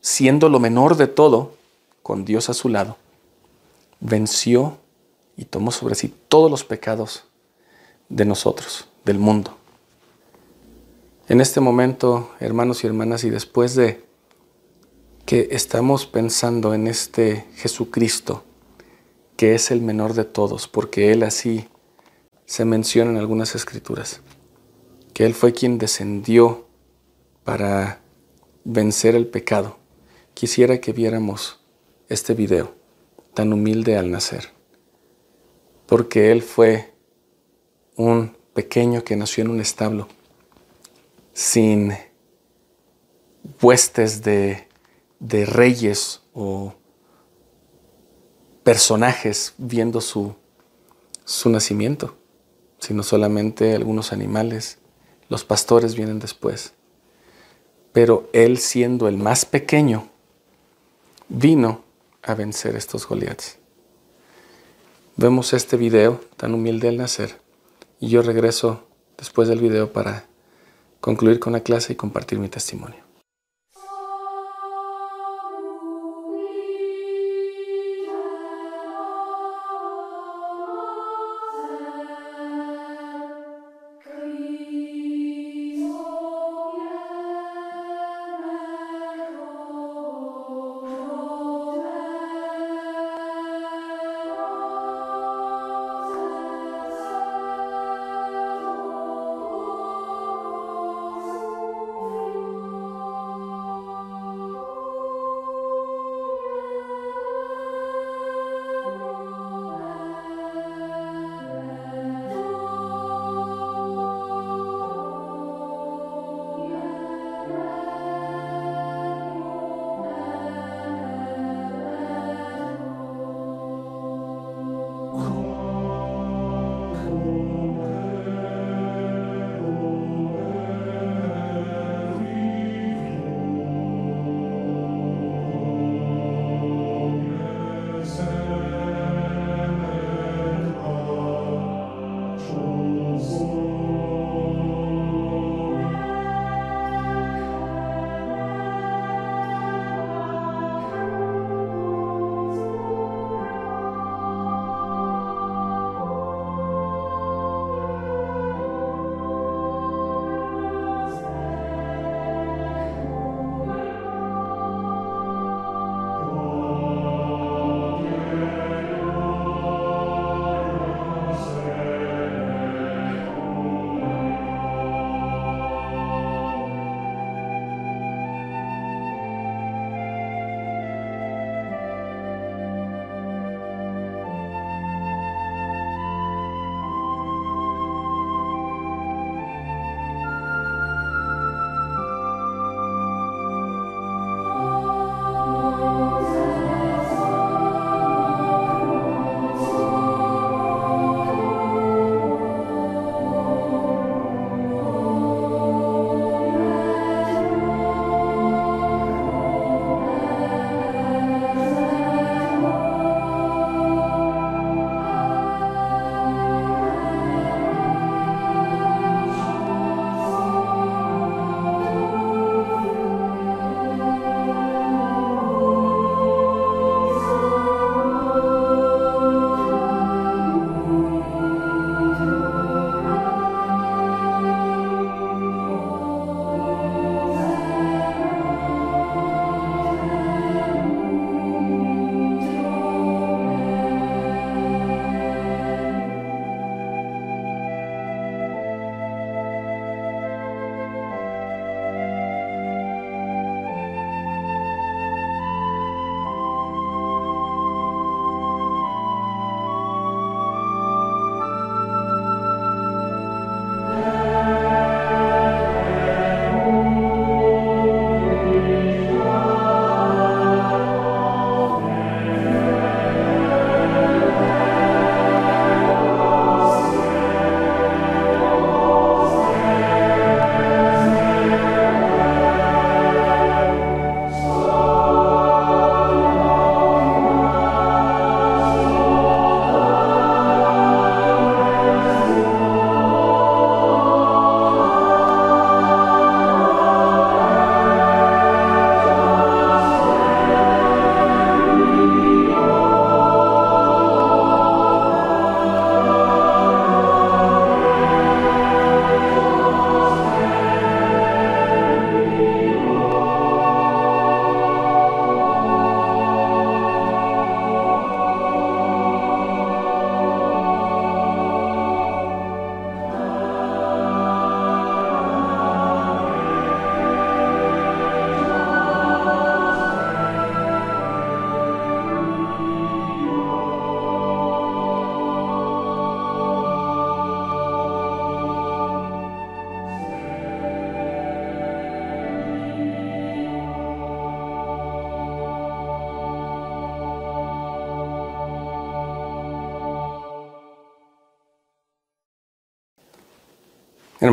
siendo lo menor de todo, con Dios a su lado, venció y tomó sobre sí todos los pecados de nosotros, del mundo. En este momento, hermanos y hermanas, y después de que estamos pensando en este Jesucristo, que es el menor de todos, porque Él así se menciona en algunas escrituras, que Él fue quien descendió para vencer el pecado. Quisiera que viéramos este video tan humilde al nacer, porque Él fue un pequeño que nació en un establo, sin huestes de de reyes o personajes viendo su, su nacimiento, sino solamente algunos animales. Los pastores vienen después. pero él siendo el más pequeño, vino a vencer estos Goliaths. Vemos este video tan humilde al nacer y yo regreso después del video para concluir con la clase y compartir mi testimonio.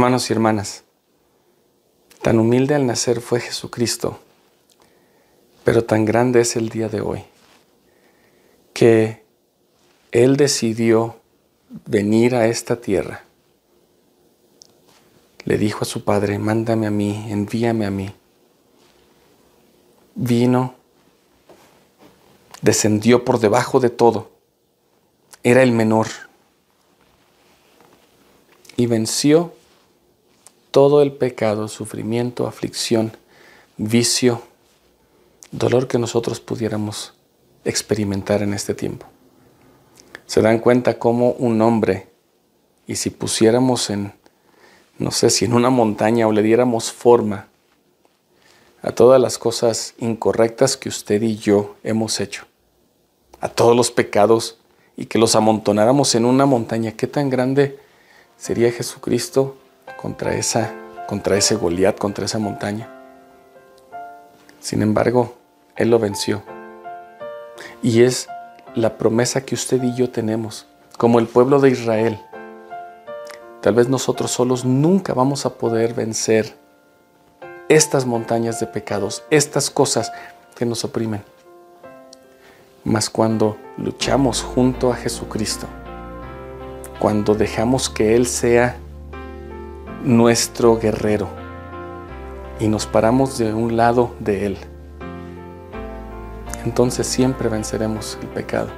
Hermanos y hermanas, Tan humilde al nacer fue Jesucristo, pero tan grande es el día de hoy, que Él decidió venir a esta tierra. Le dijo a su Padre, mándame a mí, envíame a mí. Vino, descendió por debajo de todo, era el menor y venció todo el pecado, sufrimiento, aflicción, vicio, dolor que nosotros pudiéramos experimentar en este tiempo. Se dan cuenta cómo un hombre, y si pusiéramos en, no sé si en una montaña o le diéramos forma a todas las cosas incorrectas que usted y yo hemos hecho, a todos los pecados, y que los amontonáramos en una montaña, ¿qué tan grande sería Jesucristo contra, esa, contra ese Goliat, contra esa montaña. Sin embargo, Él lo venció. Y es la promesa que usted y yo tenemos, como el pueblo de Israel. Tal vez nosotros solos nunca vamos a poder vencer estas montañas de pecados, estas cosas que nos oprimen. Mas cuando luchamos junto a Jesucristo, cuando dejamos que Él sea nuestro guerrero y nos paramos de un lado de Él, entonces siempre venceremos el pecado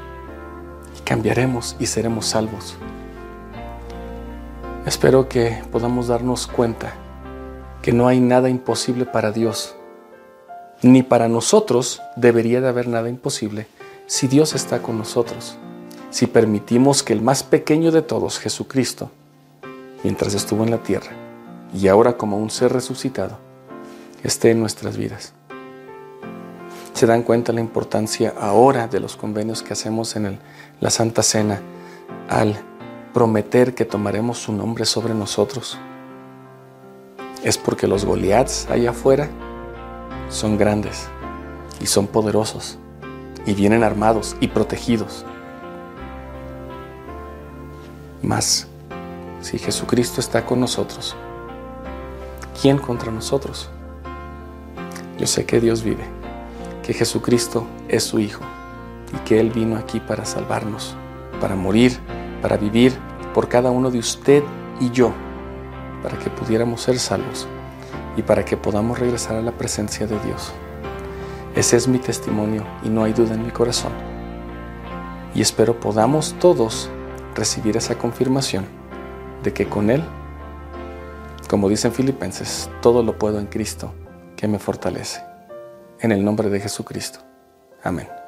y cambiaremos y seremos salvos. Espero que podamos darnos cuenta que no hay nada imposible para Dios, ni para nosotros debería de haber nada imposible si Dios está con nosotros, si permitimos que el más pequeño de todos, Jesucristo, mientras estuvo en la tierra y ahora como un ser resucitado, esté en nuestras vidas. Se dan cuenta la importancia ahora de los convenios que hacemos en la Santa Cena al prometer que tomaremos su nombre sobre nosotros. Es porque los Goliaths allá afuera son grandes y son poderosos y vienen armados y protegidos. Más si Jesucristo está con nosotros, ¿quién contra nosotros? Yo sé que Dios vive, que Jesucristo es su Hijo y que Él vino aquí para salvarnos, para morir, para vivir por cada uno de usted y yo, para que pudiéramos ser salvos y para que podamos regresar a la presencia de Dios. Ese es mi testimonio y no hay duda en mi corazón. Y espero podamos todos recibir esa confirmación de que con Él, como dicen Filipenses, todo lo puedo en Cristo que me fortalece. En el nombre de Jesucristo. Amén.